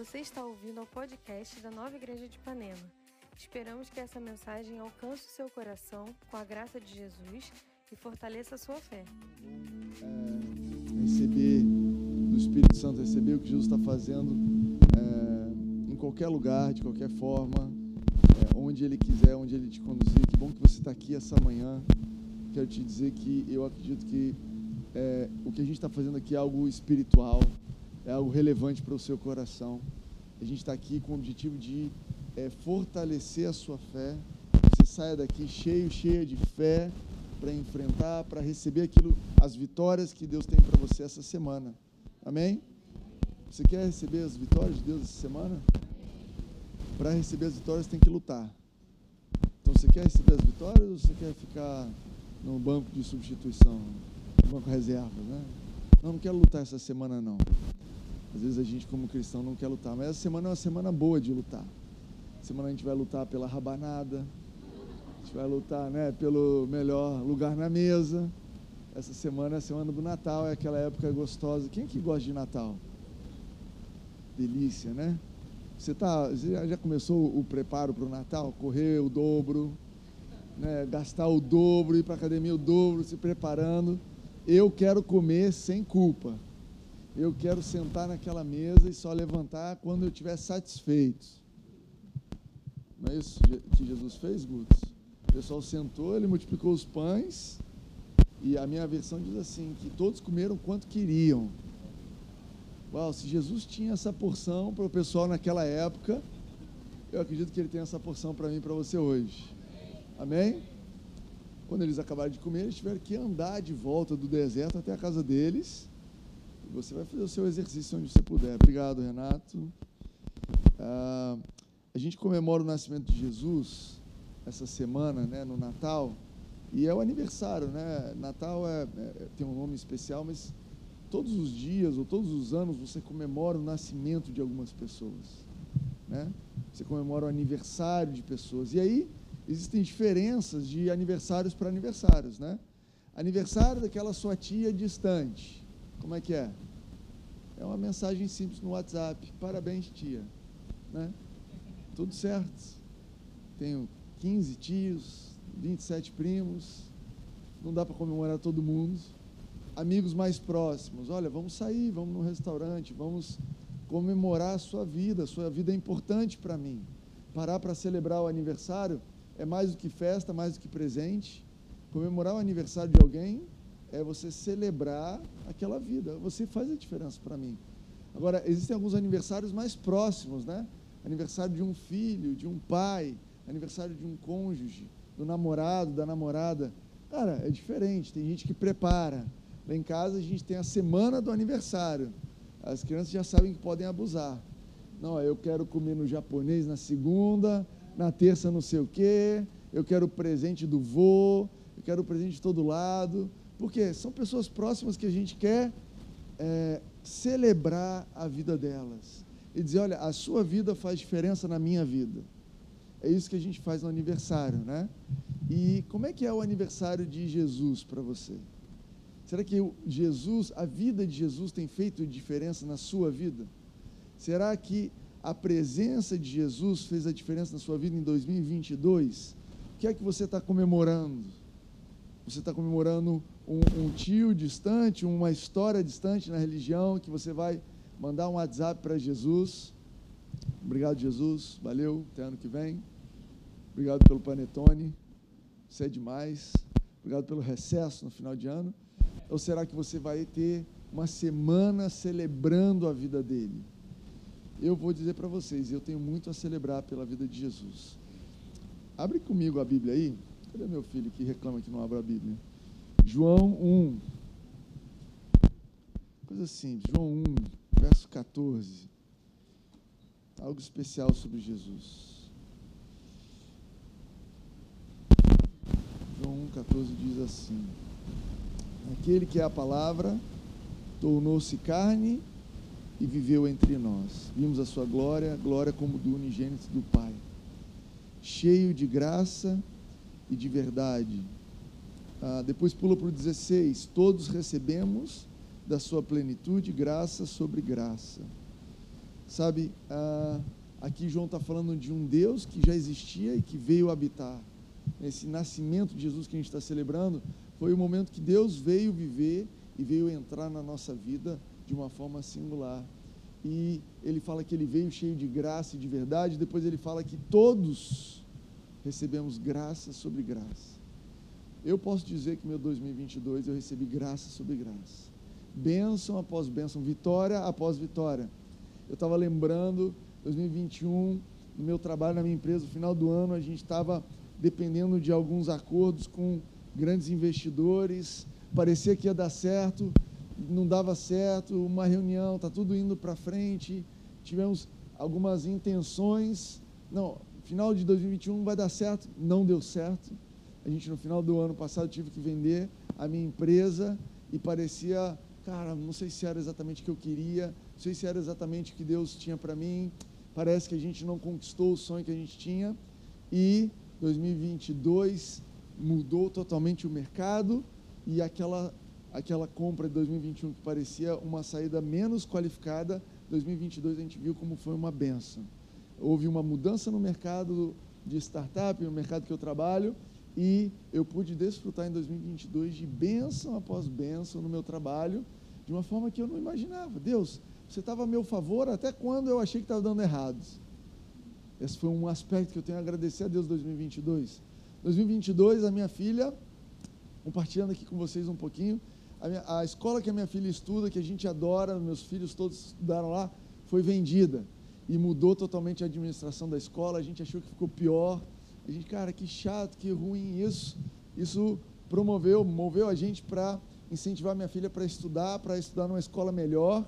Você está ouvindo ao podcast da Nova Igreja de Ipanema. Esperamos que essa mensagem alcance o seu coração com a graça de Jesus e fortaleça a sua fé. É, receber do Espírito Santo, receber o que Jesus está fazendo é, em qualquer lugar, de qualquer forma, é, onde Ele quiser, onde Ele te conduzir. Que bom que você está aqui essa manhã. Quero te dizer que eu acredito que é, o que a gente está fazendo aqui é algo espiritual, é algo relevante para o seu coração. A gente está aqui com o objetivo de é, fortalecer a sua fé. Você saia daqui cheio, cheia de fé para enfrentar, para receber aquilo, as vitórias que Deus tem para você essa semana. Amém? Você quer receber as vitórias de Deus essa semana? Para receber as vitórias tem que lutar. Então você quer receber as vitórias ou você quer ficar no banco de substituição, no banco reserva, né? Não, não quero lutar essa semana não. Às vezes a gente como cristão não quer lutar, mas essa semana é uma semana boa de lutar. Semana a gente vai lutar pela rabanada, a gente vai lutar, né, pelo melhor lugar na mesa. Essa semana é a semana do Natal, é aquela época gostosa. Quem que gosta de Natal? Delícia, né? Você, tá, já começou o preparo para o Natal? Correr o dobro, né, gastar o dobro, ir para academia o dobro, se preparando. Eu quero comer sem culpa. Eu quero sentar naquela mesa e só levantar quando eu estiver satisfeito. Não é isso que Jesus fez, Guts? O pessoal sentou, ele multiplicou os pães, e a minha versão diz assim: que todos comeram quanto queriam. Uau, se Jesus tinha essa porção para o pessoal naquela época, eu acredito que ele tem essa porção para mim e para você hoje. Amém? Quando eles acabaram de comer, eles tiveram que andar de volta do deserto até a casa deles. Você vai fazer o seu exercício onde você puder. Obrigado, Renato. Ah, a gente comemora o nascimento de Jesus essa semana, né, no Natal, e é o aniversário, né? Natal é, é, tem um nome especial, mas todos os dias ou todos os anos você comemora o nascimento de algumas pessoas, né? Você comemora o aniversário de pessoas. E aí existem diferenças de aniversários para aniversários, né? Aniversário daquela sua tia distante. Como é que é? É uma mensagem simples no WhatsApp. Parabéns, tia. Né? Tudo certo. Tenho 15 tios, 27 primos. Não dá para comemorar todo mundo. Amigos mais próximos. Olha, vamos sair, vamos no restaurante, vamos comemorar a sua vida. A sua vida é importante para mim. Parar para celebrar o aniversário é mais do que festa, mais do que presente. Comemorar o aniversário de alguém é você celebrar aquela vida. Você faz a diferença para mim. Agora, existem alguns aniversários mais próximos, né? Aniversário de um filho, de um pai, aniversário de um cônjuge, do namorado, da namorada. Cara, é diferente. Tem gente que prepara. Lá em casa a gente tem a semana do aniversário. As crianças já sabem que podem abusar. Não, eu quero comer no japonês na segunda, na terça não sei o quê, eu quero o presente do vô, eu quero o presente de todo lado, porque são pessoas próximas que a gente quer é, celebrar a vida delas e dizer, olha, a sua vida faz diferença na minha vida. É isso que a gente faz no aniversário, né? E como é que é o aniversário de Jesus para você? Será que Jesus, a vida de Jesus tem feito diferença na sua vida? Será que a presença de Jesus fez a diferença na sua vida em 2022? O que é que você está comemorando? Você está comemorando um, um, tio distante, uma história distante na religião, que você vai mandar um WhatsApp para Jesus. Obrigado, Jesus. Valeu. Até ano que vem. Obrigado pelo panetone. Você é demais. Obrigado pelo recesso no final de ano. Ou será que você vai ter uma semana celebrando a vida dele? eu vou dizer para vocês, eu tenho muito a celebrar pela vida de Jesus. Abre comigo a Bíblia aí. Cadê meu filho que reclama que não abre a Bíblia? João 1. Coisa simples. João 1, verso 14. Algo especial sobre Jesus. João 1, 14 diz assim: Aquele que é a palavra tornou-se carne e viveu entre nós. Vimos a sua glória, glória como do unigênito do Pai, cheio de graça e de verdade. Ah, depois pula para o 16: Todos recebemos da sua plenitude graça sobre graça. Sabe, ah, aqui João está falando de um Deus que já existia e que veio habitar. Esse nascimento de Jesus que a gente está celebrando foi o momento que Deus veio viver e veio entrar na nossa vida de uma forma singular. E ele fala que ele veio cheio de graça e de verdade, depois ele fala que todos recebemos graça sobre graça. Eu posso dizer que meu 2022 eu recebi graça sobre graça. Bênção após bênção, vitória após vitória. Eu estava lembrando, 2021, no meu trabalho na minha empresa, no final do ano, a gente estava dependendo de alguns acordos com grandes investidores, parecia que ia dar certo, não dava certo, uma reunião, está tudo indo para frente, tivemos algumas intenções, não, final de 2021 vai dar certo, não deu certo, a gente no final do ano passado tive que vender a minha empresa e parecia, cara, não sei se era exatamente o que eu queria, não sei se era exatamente o que Deus tinha para mim, parece que a gente não conquistou o sonho que a gente tinha e 2022 mudou totalmente o mercado e aquela aquela compra de 2021 que parecia uma saída menos qualificada, 2022 a gente viu como foi uma benção. Houve uma mudança no mercado de startup, no mercado que eu trabalho, e eu pude desfrutar em 2022 de bênção após bênção no meu trabalho, de uma forma que eu não imaginava. Deus, você estava a meu favor até quando eu achei que estava dando errado. Esse foi um aspecto que eu tenho a agradecer a Deus 2022. 2022, a minha filha, compartilhando aqui com vocês um pouquinho, a, minha, a escola que a minha filha estuda, que a gente adora, meus filhos todos estudaram lá, foi vendida e mudou totalmente a administração da escola. A gente achou que ficou pior a gente, cara, que chato, que ruim isso. Isso promoveu, moveu a gente para incentivar minha filha para estudar, para estudar numa escola melhor.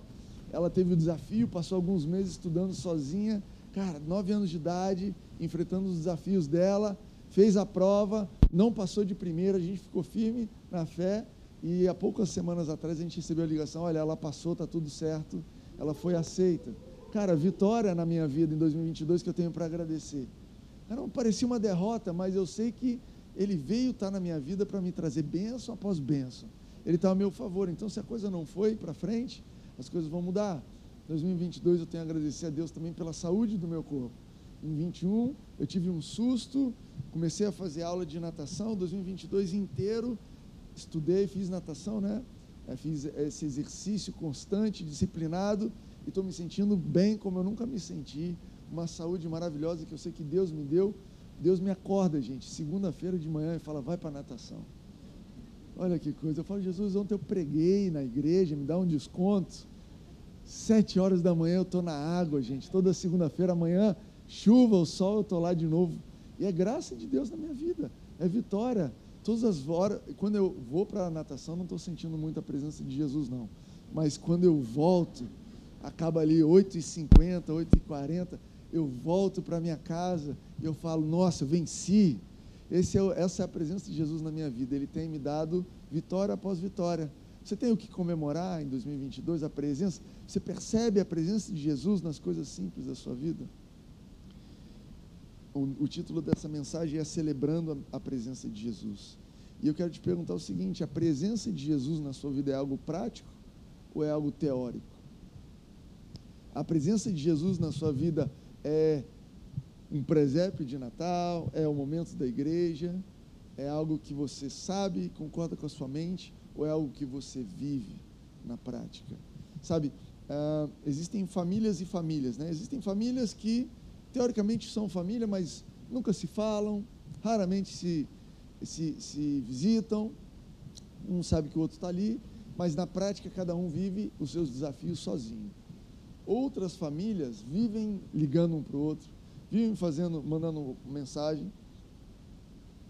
Ela teve o desafio, passou alguns meses estudando sozinha, cara, nove anos de idade, enfrentando os desafios dela, fez a prova, não passou de primeira, a gente ficou firme na fé e há poucas semanas atrás a gente recebeu a ligação, olha, ela passou, tá tudo certo, ela foi aceita. Cara, vitória na minha vida em 2022 que eu tenho para agradecer. Não parecia uma derrota, mas eu sei que ele veio estar na minha vida para me trazer bênção após bênção. Ele está a meu favor. Então, se a coisa não foi para frente, as coisas vão mudar. 2022 eu tenho a agradecer a Deus também pela saúde do meu corpo. Em 21 eu tive um susto, comecei a fazer aula de natação. 2022 inteiro estudei, fiz natação, né? É, fiz esse exercício constante, disciplinado e estou me sentindo bem como eu nunca me senti uma saúde maravilhosa que eu sei que Deus me deu. Deus me acorda, gente, segunda-feira de manhã e fala: vai para natação. Olha que coisa. Eu falo, Jesus, ontem eu preguei na igreja, me dá um desconto. Sete horas da manhã eu estou na água, gente. Toda segunda-feira, amanhã, chuva ou sol, eu estou lá de novo. E é graça de Deus na minha vida. É vitória. Todas as horas, quando eu vou para a natação, não estou sentindo muita presença de Jesus, não. Mas quando eu volto, acaba ali 8h50, 8h40 eu volto para minha casa e eu falo, nossa, eu venci. Esse é, essa é a presença de Jesus na minha vida. Ele tem me dado vitória após vitória. Você tem o que comemorar em 2022, a presença? Você percebe a presença de Jesus nas coisas simples da sua vida? O, o título dessa mensagem é Celebrando a, a presença de Jesus. E eu quero te perguntar o seguinte: a presença de Jesus na sua vida é algo prático ou é algo teórico? A presença de Jesus na sua vida é um presépio de Natal, é o momento da igreja, é algo que você sabe, concorda com a sua mente, ou é algo que você vive na prática? Sabe, uh, existem famílias e famílias, né? Existem famílias que, teoricamente, são família, mas nunca se falam, raramente se, se, se visitam, um sabe que o outro está ali, mas na prática cada um vive os seus desafios sozinho. Outras famílias vivem ligando um para o outro, vivem fazendo, mandando mensagem.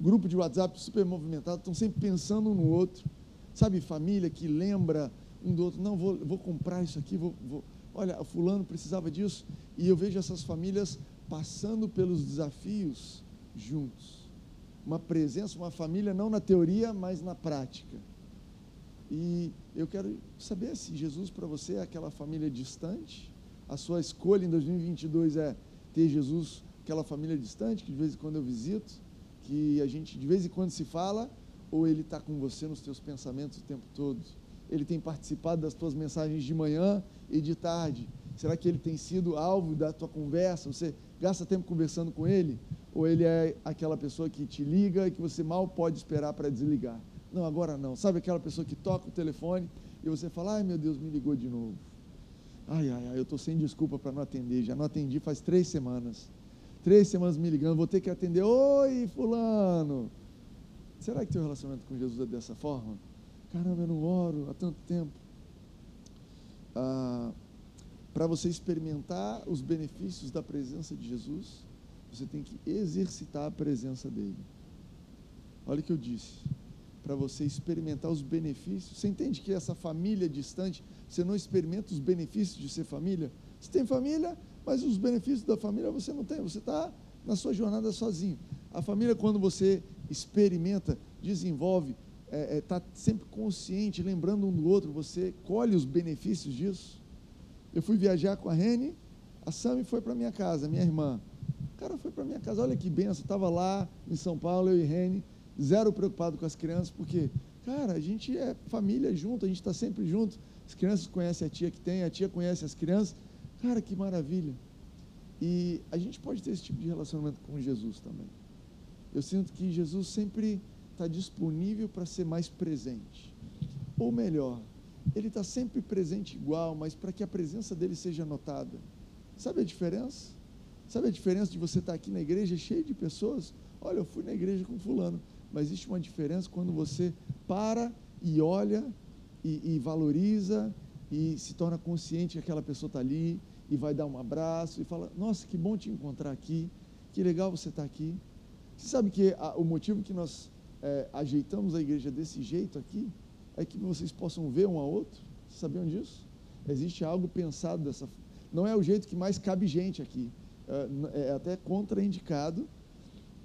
Grupo de WhatsApp super movimentado, estão sempre pensando um no outro. Sabe, família que lembra um do outro, não, vou, vou comprar isso aqui, vou, vou, olha, fulano precisava disso. E eu vejo essas famílias passando pelos desafios juntos. Uma presença, uma família não na teoria, mas na prática. E eu quero saber se Jesus para você é aquela família distante. A sua escolha em 2022 é ter Jesus, aquela família distante que de vez em quando eu visito, que a gente de vez em quando se fala, ou ele está com você nos teus pensamentos o tempo todo. Ele tem participado das tuas mensagens de manhã e de tarde. Será que ele tem sido alvo da tua conversa? Você gasta tempo conversando com ele? Ou ele é aquela pessoa que te liga e que você mal pode esperar para desligar? Não, agora não. Sabe aquela pessoa que toca o telefone e você fala: ai meu Deus, me ligou de novo. Ai, ai, ai, eu estou sem desculpa para não atender. Já não atendi faz três semanas. Três semanas me ligando, vou ter que atender. Oi, Fulano. Será que teu relacionamento com Jesus é dessa forma? Caramba, eu não oro há tanto tempo. Ah, para você experimentar os benefícios da presença de Jesus, você tem que exercitar a presença dele. Olha o que eu disse. Para você experimentar os benefícios, você entende que essa família distante, você não experimenta os benefícios de ser família? Você tem família, mas os benefícios da família você não tem, você está na sua jornada sozinho. A família, quando você experimenta, desenvolve, está é, é, tá sempre consciente, lembrando um do outro, você colhe os benefícios disso. Eu fui viajar com a Rene, a Sami foi para minha casa, minha irmã. O cara foi para minha casa, olha que benção, estava lá em São Paulo, eu e Rene, zero preocupado com as crianças, porque, cara, a gente é família junto, a gente está sempre junto. As crianças conhecem a tia que tem, a tia conhece as crianças. Cara, que maravilha. E a gente pode ter esse tipo de relacionamento com Jesus também. Eu sinto que Jesus sempre está disponível para ser mais presente. Ou melhor, ele está sempre presente igual, mas para que a presença dele seja notada. Sabe a diferença? Sabe a diferença de você estar tá aqui na igreja cheio de pessoas? Olha, eu fui na igreja com fulano, mas existe uma diferença quando você para e olha e, e valoriza e se torna consciente que aquela pessoa está ali e vai dar um abraço e fala: Nossa, que bom te encontrar aqui, que legal você estar tá aqui. Você sabe que a, o motivo que nós é, ajeitamos a igreja desse jeito aqui é que vocês possam ver um ao outro. Vocês sabiam disso? Existe algo pensado dessa Não é o jeito que mais cabe gente aqui. É, é até contraindicado,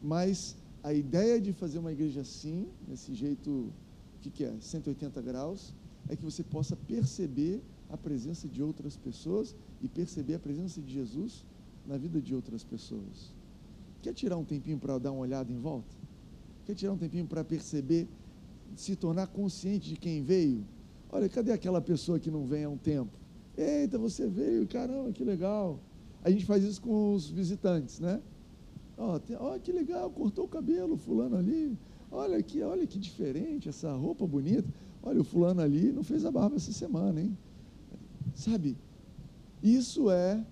mas a ideia de fazer uma igreja assim, nesse jeito, o que, que é? 180 graus, é que você possa perceber a presença de outras pessoas e perceber a presença de Jesus na vida de outras pessoas. Quer tirar um tempinho para dar uma olhada em volta? Quer tirar um tempinho para perceber se tornar consciente de quem veio. Olha, cadê aquela pessoa que não vem há um tempo? Eita, você veio, caramba, que legal. A gente faz isso com os visitantes, né? Ó, que legal, cortou o cabelo, fulano ali. Olha aqui, olha que diferente, essa roupa bonita. Olha, o fulano ali não fez a barba essa semana, hein? Sabe? Isso é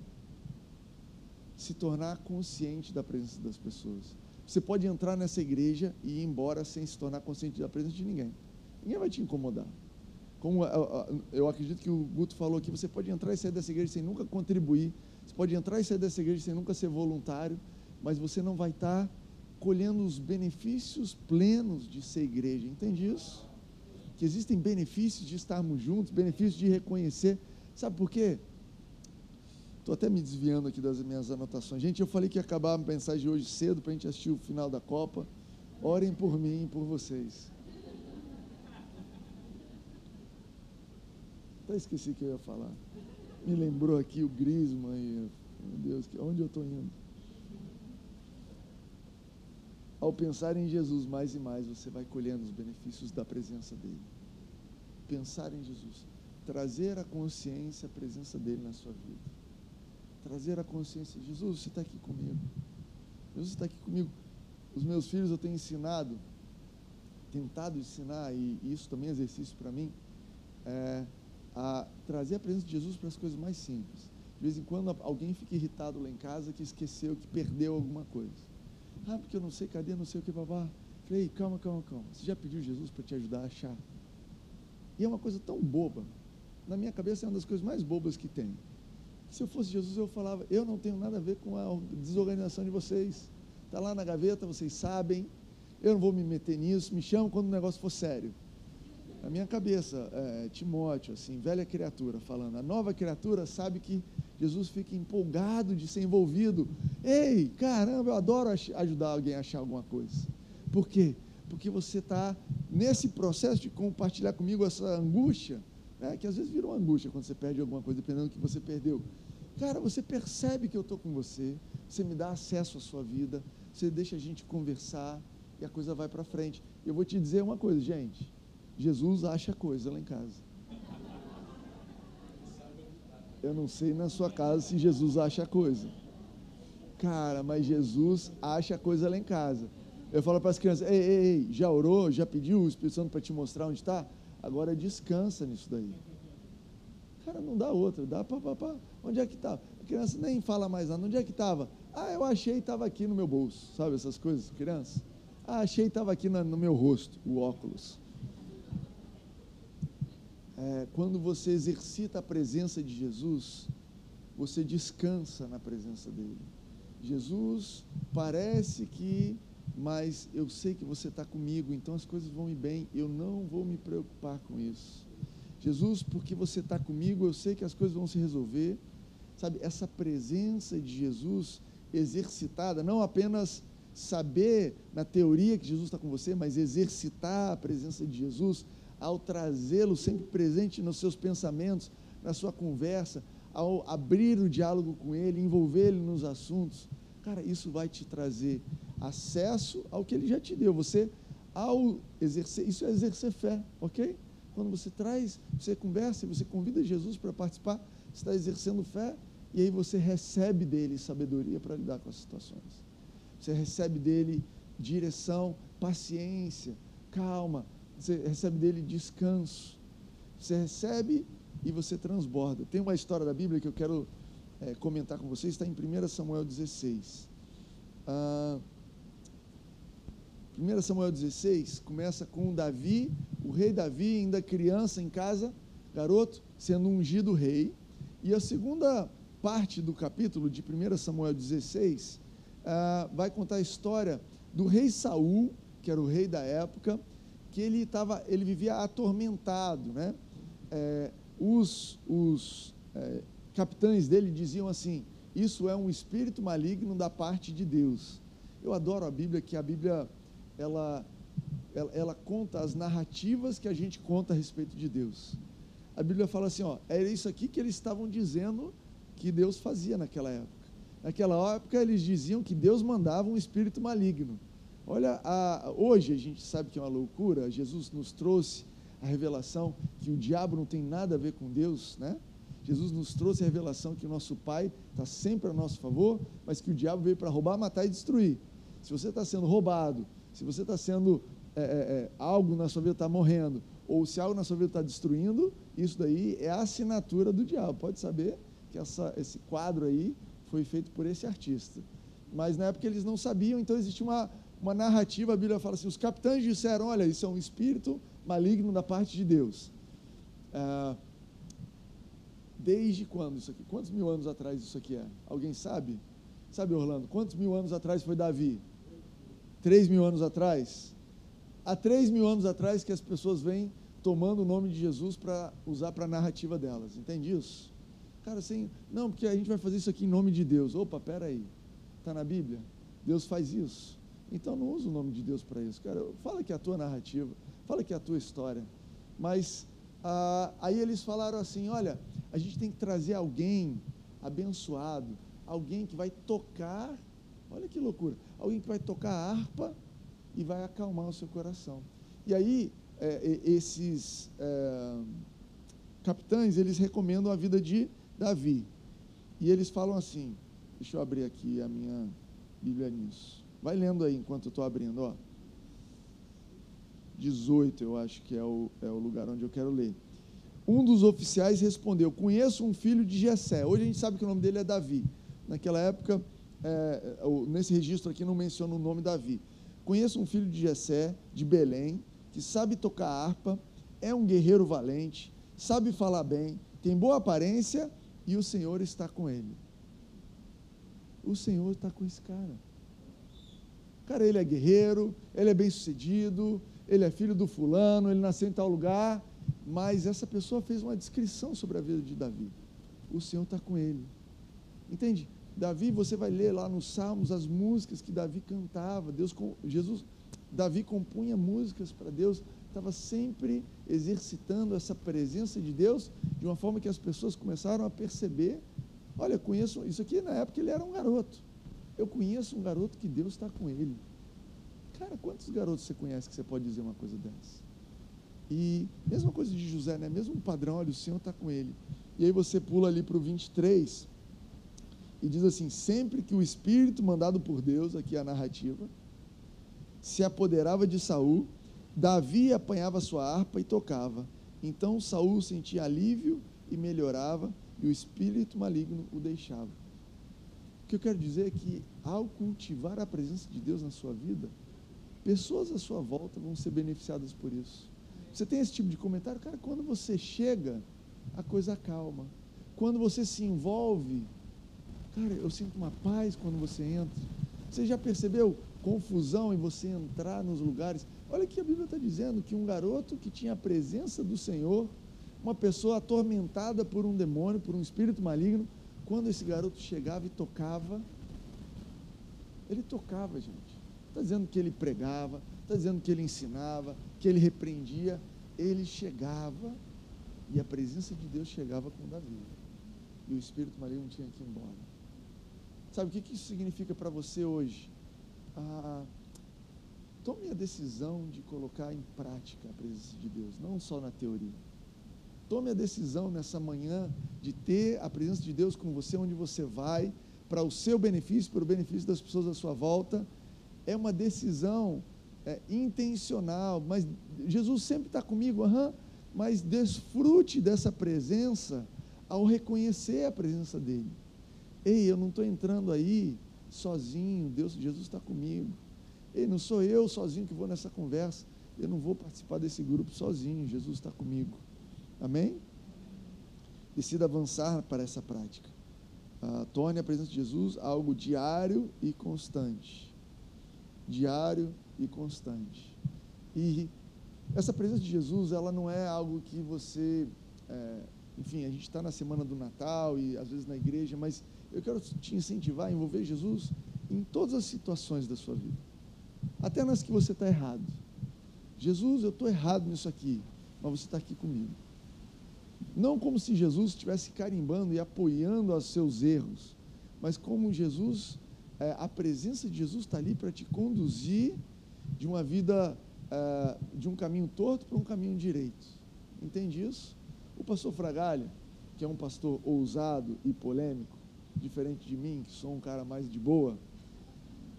se tornar consciente da presença das pessoas. Você pode entrar nessa igreja e ir embora sem se tornar consciente da presença de ninguém. Ninguém vai te incomodar. Como eu acredito que o Guto falou aqui, você pode entrar e sair dessa igreja sem nunca contribuir. Você pode entrar e sair dessa igreja sem nunca ser voluntário, mas você não vai estar colhendo os benefícios plenos de ser igreja. Entende isso? Que existem benefícios de estarmos juntos, benefícios de reconhecer. Sabe por quê? Estou até me desviando aqui das minhas anotações. Gente, eu falei que ia acabar a mensagem hoje cedo para a gente assistir o final da Copa. Orem por mim e por vocês. Até esqueci o que eu ia falar. Me lembrou aqui o Grisma e. Meu Deus, onde eu estou indo? Ao pensar em Jesus mais e mais, você vai colhendo os benefícios da presença dele. Pensar em Jesus. Trazer a consciência, a presença dele na sua vida trazer a consciência, Jesus, você está aqui comigo. Jesus está aqui comigo. Os meus filhos eu tenho ensinado, tentado ensinar, e isso também é exercício para mim, é, a trazer a presença de Jesus para as coisas mais simples. De vez em quando alguém fica irritado lá em casa que esqueceu, que perdeu alguma coisa. Ah, porque eu não sei, cadê, não sei o que, babá. Falei, calma, calma, calma. Você já pediu Jesus para te ajudar a achar? E é uma coisa tão boba. Na minha cabeça é uma das coisas mais bobas que tem. Se eu fosse Jesus, eu falava: eu não tenho nada a ver com a desorganização de vocês. Está lá na gaveta, vocês sabem. Eu não vou me meter nisso. Me chamam quando o negócio for sério. Na minha cabeça, é, Timóteo, assim, velha criatura, falando: a nova criatura sabe que Jesus fica empolgado de ser envolvido. Ei, caramba, eu adoro ajudar alguém a achar alguma coisa. Por quê? Porque você está nesse processo de compartilhar comigo essa angústia, né, que às vezes vira uma angústia quando você perde alguma coisa, dependendo do que você perdeu. Cara, você percebe que eu estou com você, você me dá acesso à sua vida, você deixa a gente conversar e a coisa vai para frente. Eu vou te dizer uma coisa, gente. Jesus acha coisa lá em casa. Eu não sei na sua casa se Jesus acha coisa. Cara, mas Jesus acha coisa lá em casa. Eu falo para as crianças: ei, ei, ei, já orou? Já pediu o Espírito Santo para te mostrar onde está? Agora descansa nisso daí. Cara, não dá outra, dá para. Onde é que estava? A criança nem fala mais nada. Onde é que estava? Ah, eu achei estava aqui no meu bolso. Sabe essas coisas, criança? Ah, achei estava aqui no meu rosto, o óculos. É, quando você exercita a presença de Jesus, você descansa na presença dele. Jesus parece que, mas eu sei que você está comigo, então as coisas vão ir bem, eu não vou me preocupar com isso. Jesus, porque você está comigo, eu sei que as coisas vão se resolver. Sabe, essa presença de Jesus exercitada, não apenas saber na teoria que Jesus está com você, mas exercitar a presença de Jesus ao trazê-lo sempre presente nos seus pensamentos, na sua conversa, ao abrir o diálogo com ele, envolver ele nos assuntos, cara, isso vai te trazer acesso ao que ele já te deu. Você, ao exercer, isso é exercer fé, ok? Quando você traz, você conversa você convida Jesus para participar, você está exercendo fé e aí você recebe dele sabedoria para lidar com as situações. Você recebe dele direção, paciência, calma, você recebe dele descanso. Você recebe e você transborda. Tem uma história da Bíblia que eu quero é, comentar com vocês, está em 1 Samuel 16. Ah, 1 Samuel 16 começa com Davi, o rei Davi, ainda criança em casa, garoto, sendo ungido rei. E a segunda parte do capítulo de 1 Samuel 16 ah, vai contar a história do rei Saul, que era o rei da época, que ele estava, ele vivia atormentado, né? É, os os é, capitães dele diziam assim: isso é um espírito maligno da parte de Deus. Eu adoro a Bíblia, que a Bíblia ela, ela, ela conta as narrativas que a gente conta a respeito de Deus. A Bíblia fala assim: ó, era isso aqui que eles estavam dizendo que Deus fazia naquela época. Naquela época eles diziam que Deus mandava um espírito maligno. Olha, a, hoje a gente sabe que é uma loucura, Jesus nos trouxe a revelação que o diabo não tem nada a ver com Deus, né? Jesus nos trouxe a revelação que o nosso Pai está sempre a nosso favor, mas que o diabo veio para roubar, matar e destruir. Se você está sendo roubado, se você está sendo é, é, é, algo na sua vida está morrendo, ou se algo na sua vida está destruindo, isso daí é a assinatura do diabo. Pode saber que essa, esse quadro aí foi feito por esse artista. Mas na época eles não sabiam, então existia uma, uma narrativa, a Bíblia fala assim: os capitães disseram, olha, isso é um espírito maligno da parte de Deus. Ah, desde quando isso aqui? Quantos mil anos atrás isso aqui é? Alguém sabe? Sabe, Orlando, quantos mil anos atrás foi Davi? Três mil anos atrás? Há três mil anos atrás que as pessoas vêm tomando o nome de Jesus para usar para a narrativa delas. Entende isso? Cara, assim, não, porque a gente vai fazer isso aqui em nome de Deus. Opa, peraí. Está na Bíblia? Deus faz isso. Então não usa o nome de Deus para isso, cara. Fala que é a tua narrativa, fala que é a tua história. Mas ah, aí eles falaram assim: olha, a gente tem que trazer alguém abençoado, alguém que vai tocar, olha que loucura, alguém que vai tocar a harpa e vai acalmar o seu coração. E aí, é, esses é, capitães, eles recomendam a vida de Davi. E eles falam assim: deixa eu abrir aqui a minha Bíblia nisso. Vai lendo aí enquanto eu estou abrindo, ó. 18, eu acho que é o, é o lugar onde eu quero ler. Um dos oficiais respondeu: Conheço um filho de Jessé. Hoje a gente sabe que o nome dele é Davi. Naquela época, é, nesse registro aqui não menciona o nome Davi. Conheço um filho de Jessé, de Belém, que sabe tocar harpa, é um guerreiro valente, sabe falar bem, tem boa aparência e o Senhor está com ele. O Senhor está com esse cara. Cara, ele é guerreiro, ele é bem sucedido, ele é filho do fulano, ele nasceu em tal lugar, mas essa pessoa fez uma descrição sobre a vida de Davi. O Senhor está com ele. Entende? Davi, você vai ler lá nos Salmos as músicas que Davi cantava. Deus, Jesus, Davi compunha músicas para Deus, estava sempre exercitando essa presença de Deus de uma forma que as pessoas começaram a perceber. Olha, conheço isso aqui na época ele era um garoto. Eu conheço um garoto que Deus está com ele. Cara, quantos garotos você conhece que você pode dizer uma coisa dessa? E mesma coisa de José, né? Mesmo padrão, olha, o Senhor está com ele. E aí você pula ali para o 23 e diz assim: sempre que o espírito mandado por Deus, aqui é a narrativa, se apoderava de Saul, Davi apanhava sua harpa e tocava. Então Saul sentia alívio e melhorava, e o espírito maligno o deixava. O que eu quero dizer é que ao cultivar a presença de Deus na sua vida, pessoas à sua volta vão ser beneficiadas por isso. Você tem esse tipo de comentário, cara, quando você chega, a coisa calma. Quando você se envolve, cara, eu sinto uma paz quando você entra. Você já percebeu confusão em você entrar nos lugares? Olha que a Bíblia está dizendo que um garoto que tinha a presença do Senhor, uma pessoa atormentada por um demônio, por um espírito maligno, quando esse garoto chegava e tocava, ele tocava, gente. Está dizendo que ele pregava, está dizendo que ele ensinava, que ele repreendia. Ele chegava e a presença de Deus chegava com Davi. E o espírito maligno tinha que ir embora. Sabe o que, que isso significa para você hoje? Ah, tome a decisão de colocar em prática a presença de Deus, não só na teoria. Tome a decisão nessa manhã de ter a presença de Deus com você onde você vai, para o seu benefício, para o benefício das pessoas à sua volta. É uma decisão é, intencional, mas Jesus sempre está comigo. Uhum mas desfrute dessa presença ao reconhecer a presença dele. Ei, eu não estou entrando aí sozinho, Deus, Jesus está comigo. Ei, não sou eu sozinho que vou nessa conversa. Eu não vou participar desse grupo sozinho, Jesus está comigo. Amém? Decida avançar para essa prática. Ah, torne a presença de Jesus algo diário e constante. Diário e constante. E essa presença de Jesus, ela não é algo que você, é, enfim, a gente está na semana do Natal e às vezes na igreja, mas eu quero te incentivar a envolver Jesus em todas as situações da sua vida, até nas que você está errado. Jesus, eu estou errado nisso aqui, mas você está aqui comigo. Não como se Jesus estivesse carimbando e apoiando os seus erros, mas como Jesus, é, a presença de Jesus está ali para te conduzir de uma vida uh, de um caminho torto para um caminho direito. Entende isso? O pastor Fragalha, que é um pastor ousado e polêmico, diferente de mim, que sou um cara mais de boa,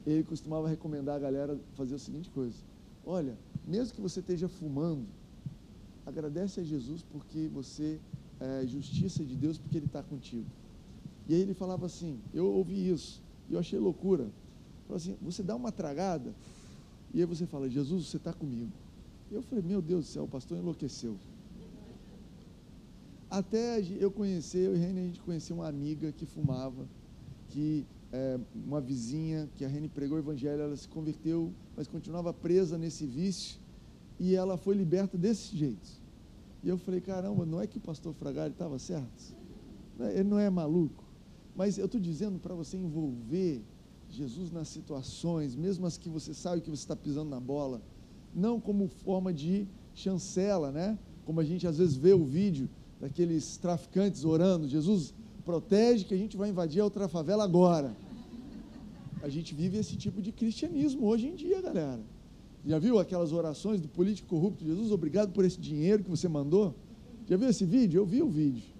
ele costumava recomendar a galera fazer a seguinte coisa: olha, mesmo que você esteja fumando, agradece a Jesus porque você é justiça de Deus porque Ele está contigo. E aí ele falava assim: eu ouvi isso e eu achei loucura. Falou assim: você dá uma tragada, e aí você fala, Jesus, você está comigo. Eu falei, meu Deus do céu, o pastor enlouqueceu. Até eu conhecer, eu e a a gente conheceu uma amiga que fumava, que é, uma vizinha, que a Rene pregou o evangelho, ela se converteu, mas continuava presa nesse vício, e ela foi liberta desse jeito. E eu falei, caramba, não é que o pastor Fragari estava certo? Ele não é maluco. Mas eu estou dizendo para você envolver Jesus nas situações, mesmo as que você sabe que você está pisando na bola, não como forma de chancela, né? Como a gente às vezes vê o vídeo daqueles traficantes orando, Jesus protege que a gente vai invadir a outra favela agora. A gente vive esse tipo de cristianismo hoje em dia, galera. Já viu aquelas orações do político corrupto? Jesus, obrigado por esse dinheiro que você mandou. Já viu esse vídeo? Eu vi o vídeo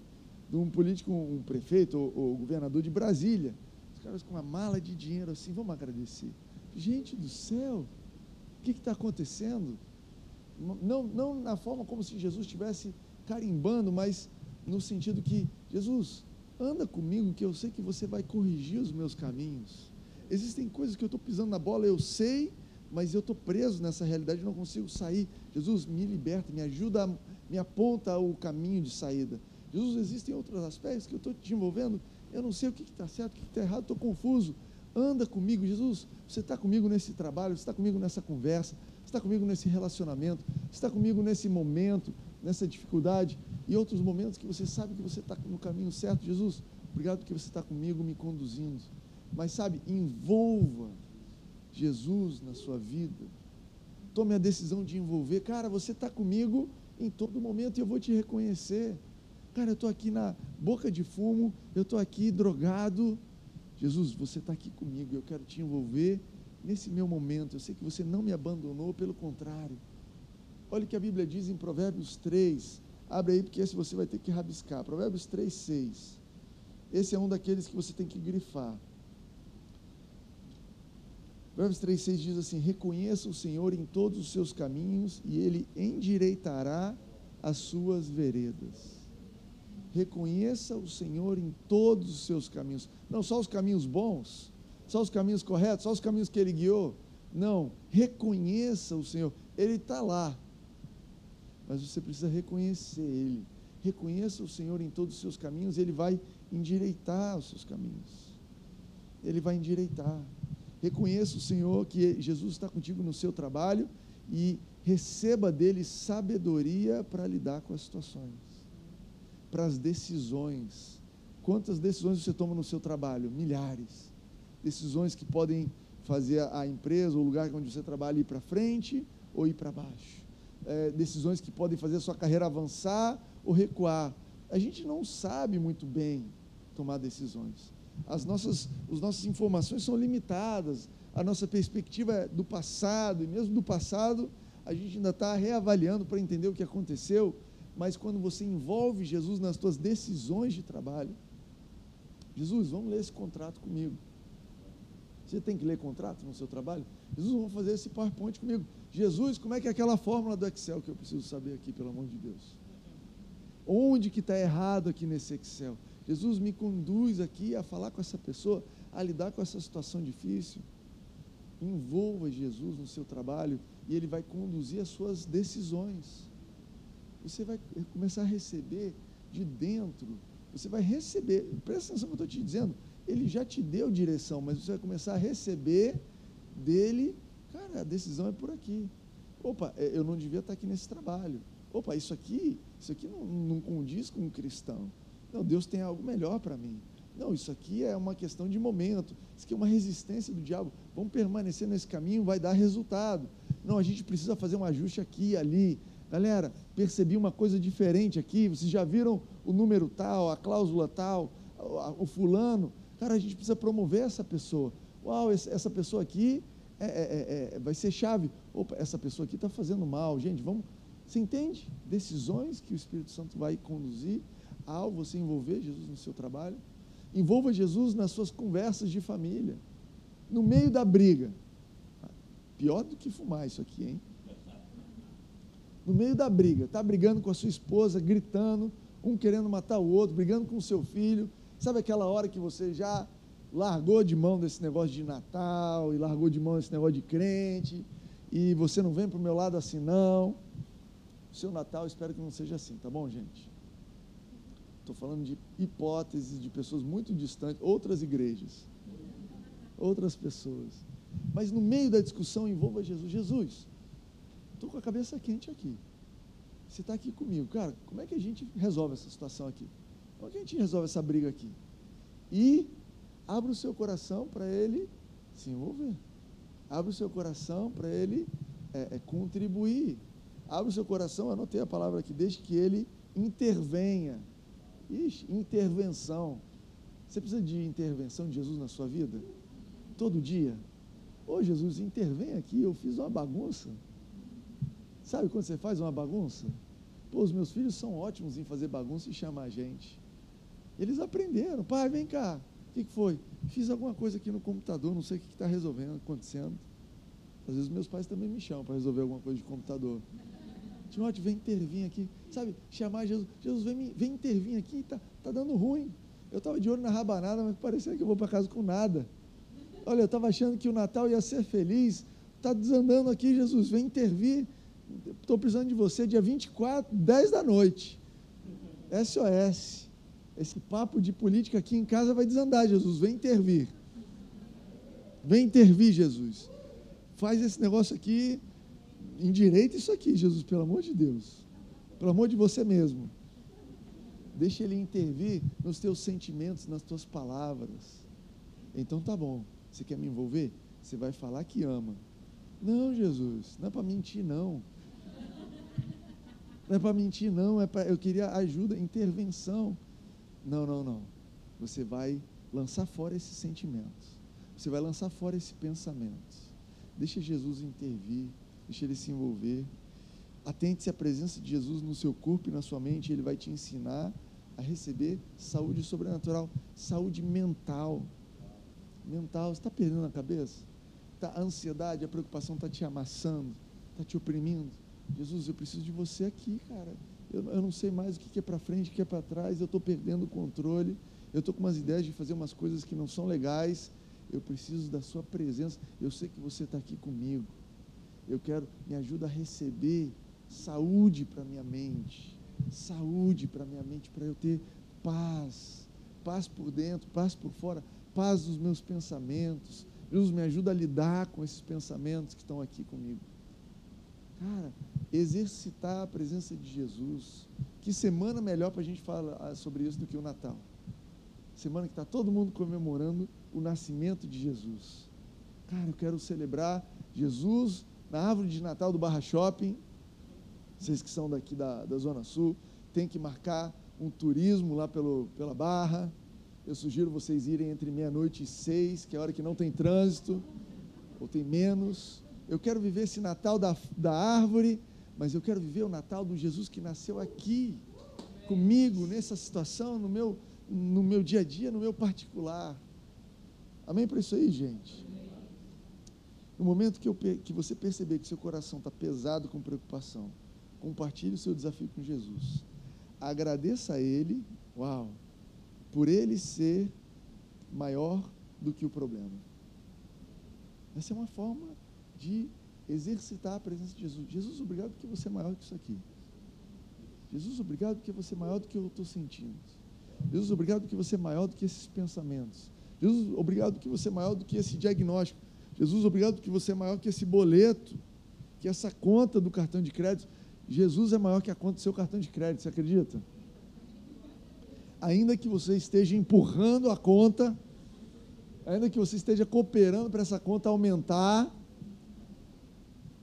de um político, um prefeito ou, ou governador de Brasília caras com uma mala de dinheiro assim, vamos agradecer. Gente do céu, o que está acontecendo? Não, não na forma como se Jesus estivesse carimbando, mas no sentido que, Jesus, anda comigo que eu sei que você vai corrigir os meus caminhos. Existem coisas que eu estou pisando na bola, eu sei, mas eu estou preso nessa realidade, não consigo sair. Jesus, me liberta, me ajuda, me aponta o caminho de saída. Jesus, existem outros aspectos que eu estou te envolvendo eu não sei o que está certo, o que está errado, estou confuso. Anda comigo, Jesus. Você está comigo nesse trabalho, você está comigo nessa conversa, você está comigo nesse relacionamento, você está comigo nesse momento, nessa dificuldade e outros momentos que você sabe que você está no caminho certo. Jesus, obrigado porque você está comigo me conduzindo. Mas sabe, envolva Jesus na sua vida. Tome a decisão de envolver. Cara, você está comigo em todo momento e eu vou te reconhecer. Cara, eu estou aqui na boca de fumo, eu estou aqui drogado. Jesus, você está aqui comigo, eu quero te envolver nesse meu momento. Eu sei que você não me abandonou, pelo contrário. Olha o que a Bíblia diz em Provérbios 3, Abre aí, porque esse você vai ter que rabiscar. Provérbios 3, 6. Esse é um daqueles que você tem que grifar. Provérbios 3, 6 diz assim: Reconheça o Senhor em todos os seus caminhos e ele endireitará as suas veredas. Reconheça o Senhor em todos os seus caminhos. Não só os caminhos bons, só os caminhos corretos, só os caminhos que ele guiou. Não, reconheça o Senhor. Ele está lá. Mas você precisa reconhecer Ele. Reconheça o Senhor em todos os seus caminhos, Ele vai endireitar os seus caminhos. Ele vai endireitar. Reconheça o Senhor que Jesus está contigo no seu trabalho e receba dele sabedoria para lidar com as situações, para as decisões. Quantas decisões você toma no seu trabalho? Milhares. Decisões que podem fazer a empresa, o lugar onde você trabalha ir para frente ou ir para baixo. É, decisões que podem fazer a sua carreira avançar ou recuar. A gente não sabe muito bem tomar decisões. As nossas, as nossas informações são limitadas, a nossa perspectiva é do passado, e mesmo do passado, a gente ainda está reavaliando para entender o que aconteceu, mas quando você envolve Jesus nas suas decisões de trabalho, Jesus, vamos ler esse contrato comigo. Você tem que ler contrato no seu trabalho? Jesus, vamos fazer esse PowerPoint comigo. Jesus, como é que é aquela fórmula do Excel que eu preciso saber aqui, pelo amor de Deus? Onde que está errado aqui nesse Excel? Jesus me conduz aqui a falar com essa pessoa, a lidar com essa situação difícil. Envolva Jesus no seu trabalho e ele vai conduzir as suas decisões. Você vai começar a receber de dentro, você vai receber, presta atenção no que eu estou te dizendo, ele já te deu direção, mas você vai começar a receber dele, cara, a decisão é por aqui. Opa, é, eu não devia estar aqui nesse trabalho. Opa, isso aqui, isso aqui não, não condiz com um cristão. Não, Deus tem algo melhor para mim. Não, isso aqui é uma questão de momento. Isso aqui é uma resistência do diabo. Vamos permanecer nesse caminho, vai dar resultado. Não, a gente precisa fazer um ajuste aqui e ali. Galera, percebi uma coisa diferente aqui. Vocês já viram o número tal, a cláusula tal, o fulano? Cara, a gente precisa promover essa pessoa. Uau, essa pessoa aqui é, é, é, é, vai ser chave. Opa, essa pessoa aqui está fazendo mal. Gente, vamos. Você entende? Decisões que o Espírito Santo vai conduzir ao você envolver Jesus no seu trabalho. Envolva Jesus nas suas conversas de família. No meio da briga. Pior do que fumar isso aqui, hein? No meio da briga, está brigando com a sua esposa, gritando, um querendo matar o outro, brigando com o seu filho, Sabe aquela hora que você já largou de mão desse negócio de Natal e largou de mão desse negócio de crente e você não vem para o meu lado assim, não. O seu Natal, espero que não seja assim, tá bom, gente? Estou falando de hipóteses de pessoas muito distantes, outras igrejas, outras pessoas. Mas no meio da discussão envolva Jesus. Jesus, estou com a cabeça quente aqui. Você está aqui comigo. Cara, como é que a gente resolve essa situação aqui? Como é que a gente resolve essa briga aqui? E abra o seu coração para ele se envolver. Abra o seu coração para ele é, é, contribuir. Abra o seu coração, anotei a palavra aqui, desde que ele intervenha. Ixi, intervenção. Você precisa de intervenção de Jesus na sua vida? Todo dia? Ô Jesus, intervém aqui, eu fiz uma bagunça. Sabe quando você faz uma bagunça? Pô, os meus filhos são ótimos em fazer bagunça e chamar a gente. Eles aprenderam. Pai, vem cá. O que, que foi? Fiz alguma coisa aqui no computador, não sei o que está resolvendo, acontecendo. Às vezes meus pais também me chamam para resolver alguma coisa de computador. Timóteo, vem intervir aqui. Sabe, chamar Jesus. Jesus, vem, vem intervir aqui, está tá dando ruim. Eu estava de olho na rabanada, mas parecia que eu vou para casa com nada. Olha, eu estava achando que o Natal ia ser feliz. Está desandando aqui, Jesus, vem intervir. Estou precisando de você dia 24, 10 da noite. SOS. Esse papo de política aqui em casa vai desandar, Jesus. Vem intervir. Vem intervir, Jesus. Faz esse negócio aqui, endireita isso aqui, Jesus, pelo amor de Deus. Pelo amor de você mesmo. Deixa ele intervir nos teus sentimentos, nas tuas palavras. Então tá bom. Você quer me envolver? Você vai falar que ama. Não, Jesus, não é para mentir, não. Não é para mentir, não. É pra, eu queria ajuda, intervenção. Não, não, não. Você vai lançar fora esses sentimentos. Você vai lançar fora esse pensamento. Deixa Jesus intervir, deixa ele se envolver. Atente-se à presença de Jesus no seu corpo e na sua mente, ele vai te ensinar a receber saúde sobrenatural, saúde mental. Mental, você está perdendo a cabeça? Tá, a ansiedade, a preocupação está te amassando, está te oprimindo. Jesus, eu preciso de você aqui, cara. Eu, eu não sei mais o que é para frente, o que é para trás, eu estou perdendo o controle, eu estou com umas ideias de fazer umas coisas que não são legais. Eu preciso da sua presença. Eu sei que você está aqui comigo. Eu quero, me ajuda a receber saúde para minha mente, saúde para minha mente, para eu ter paz, paz por dentro, paz por fora, paz dos meus pensamentos. Jesus me ajuda a lidar com esses pensamentos que estão aqui comigo. Cara, exercitar a presença de Jesus. Que semana melhor para a gente falar sobre isso do que o Natal? Semana que está todo mundo comemorando o nascimento de Jesus. Cara, eu quero celebrar Jesus na árvore de Natal do Barra Shopping. Vocês que são daqui da, da Zona Sul, tem que marcar um turismo lá pelo, pela Barra. Eu sugiro vocês irem entre meia-noite e seis, que é a hora que não tem trânsito, ou tem menos. Eu quero viver esse Natal da, da árvore, mas eu quero viver o Natal do Jesus que nasceu aqui, comigo, nessa situação, no meu, no meu dia a dia, no meu particular. Amém para isso aí, gente? No momento que, eu, que você perceber que seu coração está pesado com preocupação, compartilhe o seu desafio com Jesus. Agradeça a Ele, uau, por Ele ser maior do que o problema. Essa é uma forma de exercitar a presença de Jesus. Jesus, obrigado porque você é maior do que isso aqui. Jesus, obrigado porque você é maior do que eu estou sentindo. Jesus, obrigado porque você é maior do que esses pensamentos. Jesus, obrigado porque você é maior do que esse diagnóstico. Jesus, obrigado porque você é maior que esse boleto, que essa conta do cartão de crédito. Jesus é maior que a conta do seu cartão de crédito, você acredita? Ainda que você esteja empurrando a conta, ainda que você esteja cooperando para essa conta aumentar,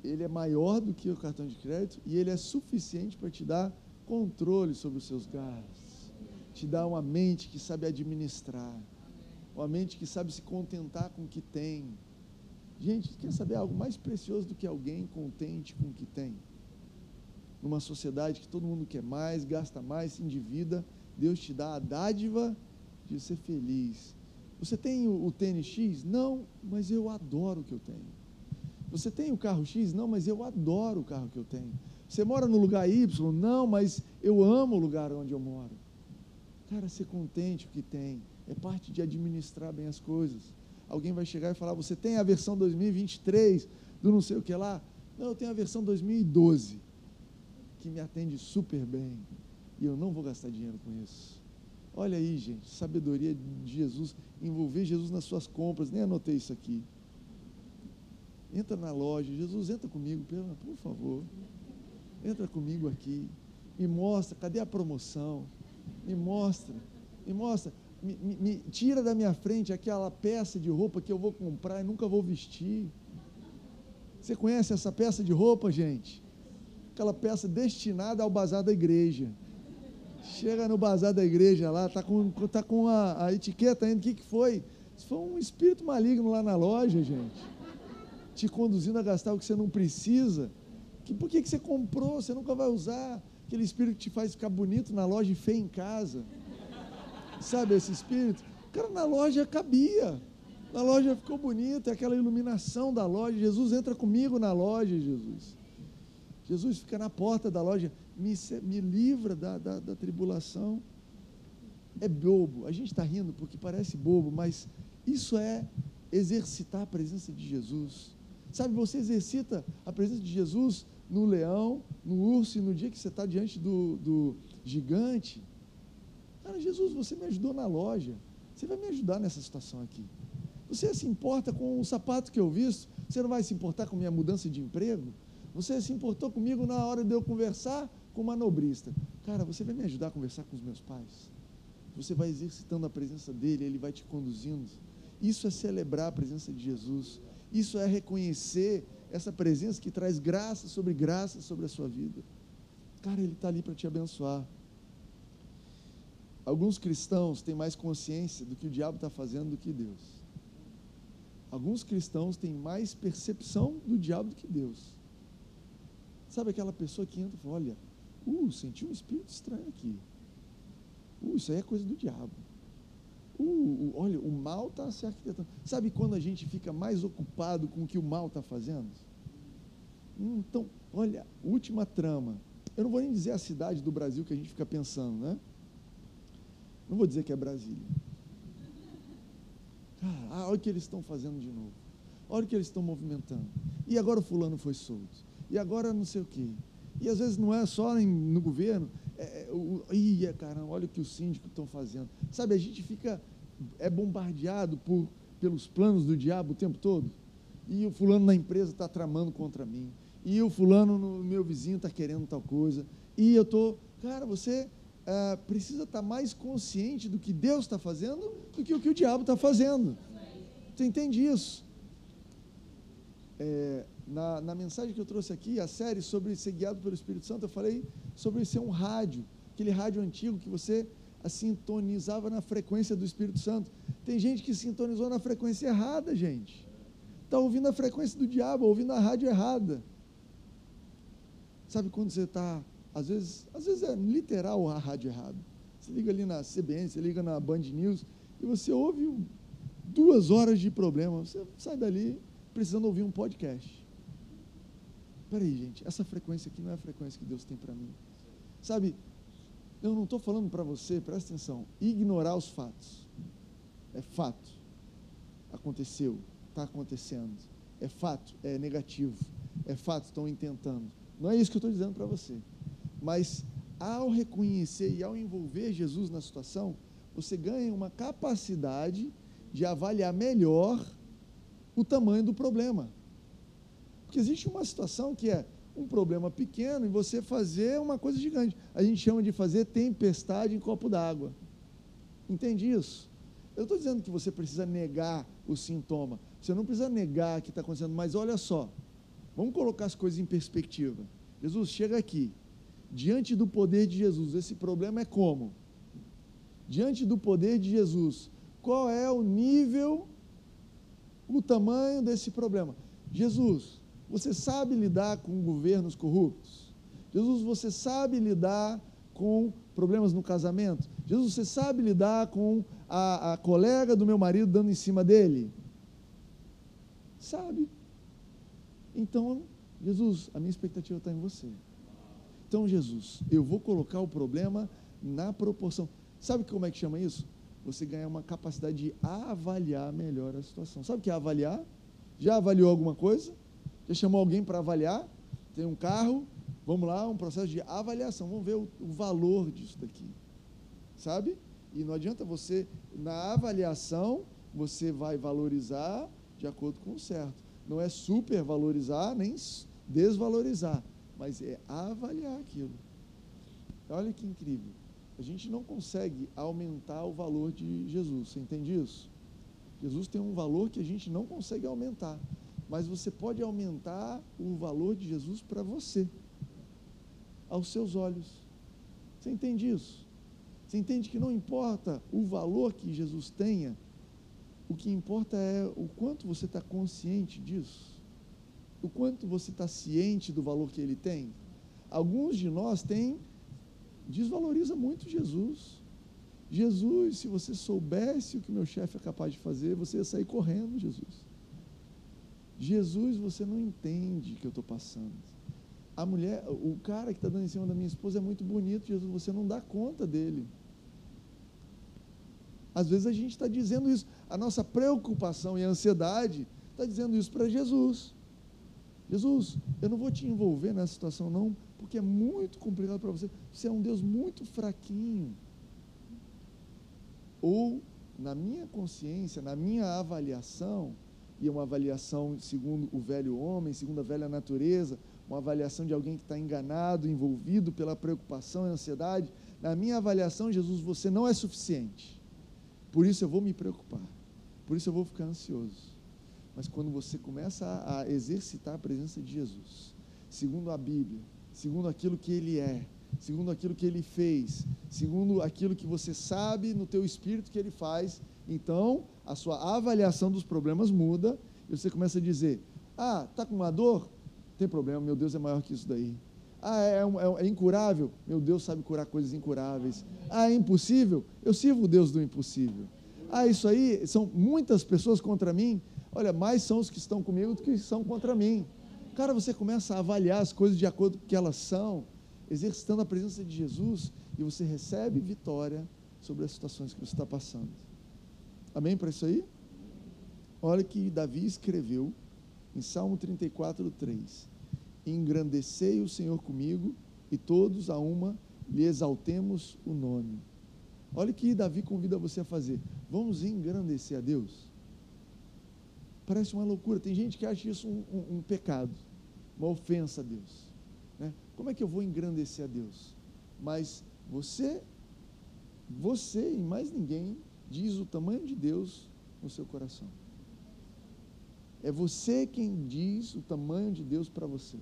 ele é maior do que o cartão de crédito e ele é suficiente para te dar controle sobre os seus gastos, te dar uma mente que sabe administrar, uma mente que sabe se contentar com o que tem. Gente, quer saber algo mais precioso do que alguém contente com o que tem? Numa sociedade que todo mundo quer mais, gasta mais, se endivida, Deus te dá a dádiva de ser feliz. Você tem o, o tênis X? Não, mas eu adoro o que eu tenho. Você tem o carro X? Não, mas eu adoro o carro que eu tenho. Você mora no lugar Y? Não, mas eu amo o lugar onde eu moro. Cara, ser contente o que tem é parte de administrar bem as coisas. Alguém vai chegar e falar: Você tem a versão 2023 do não sei o que lá? Não, eu tenho a versão 2012, que me atende super bem. E eu não vou gastar dinheiro com isso. Olha aí, gente, sabedoria de Jesus, envolver Jesus nas suas compras. Nem anotei isso aqui entra na loja, Jesus, entra comigo, por favor, entra comigo aqui, me mostra, cadê a promoção? Me mostra, me mostra, me, me, me tira da minha frente aquela peça de roupa que eu vou comprar e nunca vou vestir. Você conhece essa peça de roupa, gente? Aquela peça destinada ao bazar da igreja. Chega no bazar da igreja lá, tá com, tá com a, a etiqueta ainda, o que, que foi? Isso foi um espírito maligno lá na loja, gente te conduzindo a gastar o que você não precisa. Que, por que, que você comprou? Você nunca vai usar. Aquele espírito que te faz ficar bonito na loja e feio em casa. Sabe esse espírito? Cara na loja cabia. Na loja ficou bonito, é aquela iluminação da loja. Jesus entra comigo na loja, Jesus. Jesus fica na porta da loja, me, me livra da, da, da tribulação. É bobo, a gente está rindo porque parece bobo, mas isso é exercitar a presença de Jesus. Sabe, você exercita a presença de Jesus no leão, no urso e no dia que você está diante do, do gigante. Cara, Jesus, você me ajudou na loja. Você vai me ajudar nessa situação aqui. Você se importa com o sapato que eu visto? Você não vai se importar com minha mudança de emprego? Você se importou comigo na hora de eu conversar com uma nobrista? Cara, você vai me ajudar a conversar com os meus pais? Você vai exercitando a presença dele, ele vai te conduzindo. Isso é celebrar a presença de Jesus. Isso é reconhecer essa presença que traz graça sobre graça sobre a sua vida. Cara, Ele está ali para te abençoar. Alguns cristãos têm mais consciência do que o diabo está fazendo do que Deus. Alguns cristãos têm mais percepção do diabo do que Deus. Sabe aquela pessoa que entra e fala, olha, uh, senti um espírito estranho aqui. Uh, isso aí é coisa do diabo. Uh, uh, olha, o mal está se arquitetando. Sabe quando a gente fica mais ocupado com o que o mal está fazendo? Então, olha, última trama. Eu não vou nem dizer a cidade do Brasil que a gente fica pensando, né? Não vou dizer que é Brasília. Ah, olha o que eles estão fazendo de novo. Olha o que eles estão movimentando. E agora o fulano foi solto. E agora não sei o quê. E às vezes não é só em, no governo. É, é o, ia, caramba, olha o que os síndicos estão fazendo. Sabe, a gente fica é bombardeado por, pelos planos do diabo o tempo todo. E o fulano na empresa está tramando contra mim. E o fulano no meu vizinho está querendo tal coisa. E eu estou, cara, você é, precisa estar tá mais consciente do que Deus está fazendo do que o que o diabo está fazendo. Você entende isso? É, na, na mensagem que eu trouxe aqui, a série sobre ser guiado pelo Espírito Santo, eu falei sobre ser um rádio, aquele rádio antigo que você sintonizava na frequência do Espírito Santo. Tem gente que sintonizou na frequência errada, gente. Está ouvindo a frequência do diabo, ouvindo a rádio errada. Sabe quando você está, às vezes, às vezes é literal a rádio errada. Você liga ali na CBN, você liga na Band News e você ouve duas horas de problema. Você sai dali precisando ouvir um podcast. Peraí, gente, essa frequência aqui não é a frequência que Deus tem para mim. Sabe, eu não estou falando para você, presta atenção, ignorar os fatos. É fato. Aconteceu, está acontecendo. É fato, é negativo. É fato, estão intentando. Não é isso que eu estou dizendo para você. Mas ao reconhecer e ao envolver Jesus na situação, você ganha uma capacidade de avaliar melhor o tamanho do problema. Porque existe uma situação que é um problema pequeno e você fazer uma coisa gigante. A gente chama de fazer tempestade em copo d'água. Entende isso? Eu estou dizendo que você precisa negar o sintoma. Você não precisa negar o que está acontecendo, mas olha só. Vamos colocar as coisas em perspectiva. Jesus, chega aqui. Diante do poder de Jesus, esse problema é como? Diante do poder de Jesus, qual é o nível, o tamanho desse problema? Jesus, você sabe lidar com governos corruptos? Jesus, você sabe lidar com problemas no casamento? Jesus, você sabe lidar com a, a colega do meu marido dando em cima dele? Sabe. Então, Jesus, a minha expectativa está em você. Então, Jesus, eu vou colocar o problema na proporção. Sabe como é que chama isso? Você ganhar uma capacidade de avaliar melhor a situação. Sabe o que é avaliar? Já avaliou alguma coisa? Já chamou alguém para avaliar? Tem um carro, vamos lá, um processo de avaliação. Vamos ver o, o valor disso daqui. Sabe? E não adianta você, na avaliação, você vai valorizar de acordo com o certo. Não é supervalorizar nem desvalorizar, mas é avaliar aquilo. Olha que incrível. A gente não consegue aumentar o valor de Jesus. Você entende isso? Jesus tem um valor que a gente não consegue aumentar mas você pode aumentar o valor de Jesus para você, aos seus olhos. Você entende isso? Você entende que não importa o valor que Jesus tenha, o que importa é o quanto você está consciente disso, o quanto você está ciente do valor que ele tem. Alguns de nós têm, desvaloriza muito Jesus. Jesus, se você soubesse o que meu chefe é capaz de fazer, você ia sair correndo, Jesus. Jesus, você não entende o que eu estou passando. A mulher, o cara que está dando em cima da minha esposa é muito bonito, Jesus, você não dá conta dele. Às vezes a gente está dizendo isso, a nossa preocupação e ansiedade está dizendo isso para Jesus. Jesus, eu não vou te envolver nessa situação não, porque é muito complicado para você. Você é um Deus muito fraquinho. Ou, na minha consciência, na minha avaliação, e uma avaliação segundo o velho homem, segundo a velha natureza, uma avaliação de alguém que está enganado, envolvido pela preocupação e ansiedade. Na minha avaliação, Jesus, você não é suficiente. Por isso eu vou me preocupar. Por isso eu vou ficar ansioso. Mas quando você começa a, a exercitar a presença de Jesus, segundo a Bíblia, segundo aquilo que ele é, segundo aquilo que ele fez, segundo aquilo que você sabe no teu espírito que ele faz, então a sua avaliação dos problemas muda e você começa a dizer: Ah, está com uma dor? tem problema, meu Deus é maior que isso daí. Ah, é, é, é, incurável? Meu Deus sabe curar coisas incuráveis. Ah, é impossível? Eu sirvo o Deus do impossível. Ah, isso aí são muitas pessoas contra mim. Olha, mais são os que estão comigo do que são contra mim. Cara, você começa a avaliar as coisas de acordo com o que elas são, exercitando a presença de Jesus, e você recebe vitória sobre as situações que você está passando. Amém para isso aí? Olha que Davi escreveu em Salmo 34, 3. Engrandecei o Senhor comigo, e todos a uma lhe exaltemos o nome. Olha o que Davi convida você a fazer. Vamos engrandecer a Deus? Parece uma loucura. Tem gente que acha isso um, um, um pecado, uma ofensa a Deus. Né? Como é que eu vou engrandecer a Deus? Mas você, você e mais ninguém diz o tamanho de Deus no seu coração. É você quem diz o tamanho de Deus para você.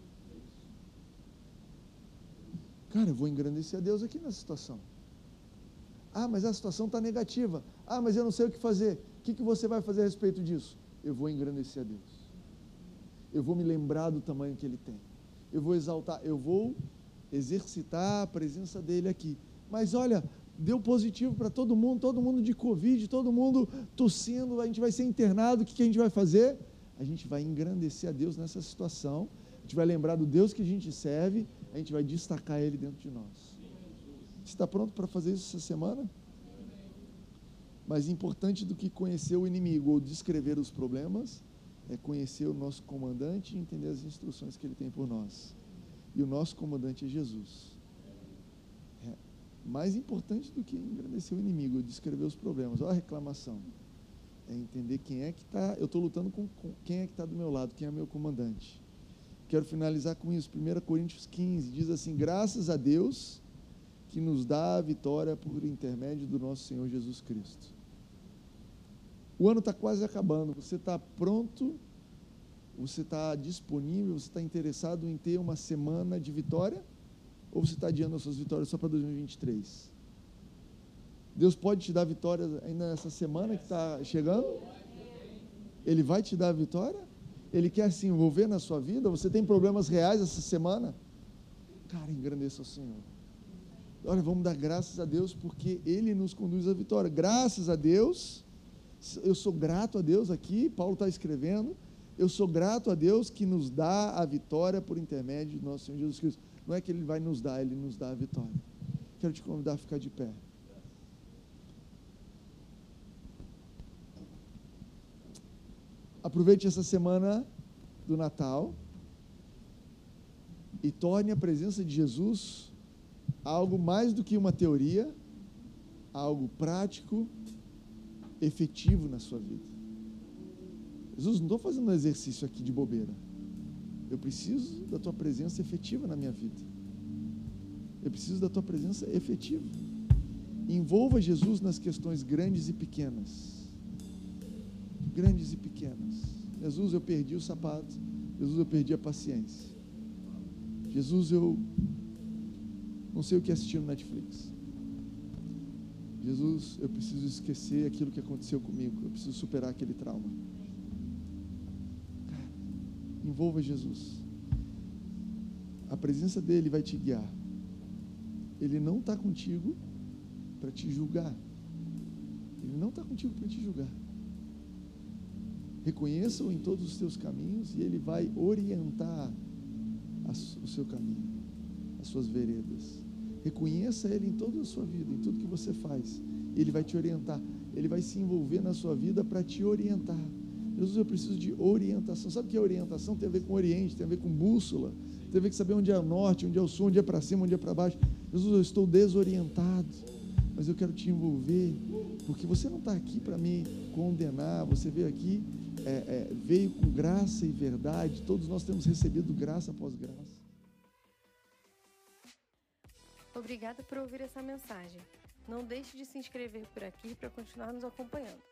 Cara, eu vou engrandecer a Deus aqui nessa situação. Ah, mas a situação está negativa. Ah, mas eu não sei o que fazer. O que, que você vai fazer a respeito disso? Eu vou engrandecer a Deus. Eu vou me lembrar do tamanho que Ele tem. Eu vou exaltar, eu vou exercitar a presença dEle aqui. Mas olha, deu positivo para todo mundo, todo mundo de Covid, todo mundo tossindo, a gente vai ser internado, o que, que a gente vai fazer? A gente vai engrandecer a Deus nessa situação, a gente vai lembrar do Deus que a gente serve, a gente vai destacar Ele dentro de nós. Você está pronto para fazer isso essa semana? Mais importante do que conhecer o inimigo ou descrever os problemas é conhecer o nosso comandante e entender as instruções que ele tem por nós. E o nosso comandante é Jesus. Mais importante do que engrandecer o inimigo descrever os problemas. Olha a reclamação. É entender quem é que está. Eu estou lutando com, com, quem é que está do meu lado, quem é meu comandante. Quero finalizar com isso. 1 Coríntios 15 diz assim: Graças a Deus que nos dá a vitória por intermédio do nosso Senhor Jesus Cristo. O ano está quase acabando, você está pronto, você está disponível, você está interessado em ter uma semana de vitória? Ou você está adiando as suas vitórias só para 2023? Deus pode te dar vitória ainda nessa semana que está chegando? Ele vai te dar a vitória? Ele quer se envolver na sua vida? Você tem problemas reais essa semana? Cara, engrandeça o Senhor. Olha, vamos dar graças a Deus porque Ele nos conduz à vitória. Graças a Deus, eu sou grato a Deus aqui, Paulo está escrevendo, eu sou grato a Deus que nos dá a vitória por intermédio de nosso Senhor Jesus Cristo. Não é que Ele vai nos dar, Ele nos dá a vitória. Quero te convidar a ficar de pé. Aproveite essa semana do Natal e torne a presença de Jesus algo mais do que uma teoria, algo prático, efetivo na sua vida. Jesus, não estou fazendo um exercício aqui de bobeira. Eu preciso da tua presença efetiva na minha vida. Eu preciso da tua presença efetiva. Envolva Jesus nas questões grandes e pequenas. Grandes e pequenas. Jesus, eu perdi o sapato. Jesus, eu perdi a paciência. Jesus, eu não sei o que assistir no Netflix. Jesus, eu preciso esquecer aquilo que aconteceu comigo. Eu preciso superar aquele trauma. Envolva Jesus. A presença dele vai te guiar. Ele não está contigo para te julgar. Ele não está contigo para te julgar. Reconheça-o em todos os teus caminhos e ele vai orientar o seu caminho, as suas veredas. Reconheça Ele em toda a sua vida, em tudo que você faz. Ele vai te orientar. Ele vai se envolver na sua vida para te orientar. Jesus, eu preciso de orientação. Sabe que é orientação? Tem a ver com Oriente, tem a ver com bússola, tem a ver com saber onde é o norte, onde é o sul, onde é para cima, onde é para baixo. Jesus, eu estou desorientado, mas eu quero te envolver, porque você não está aqui para me condenar, você veio aqui, é, é, veio com graça e verdade. Todos nós temos recebido graça após graça. Obrigada por ouvir essa mensagem. Não deixe de se inscrever por aqui para continuar nos acompanhando.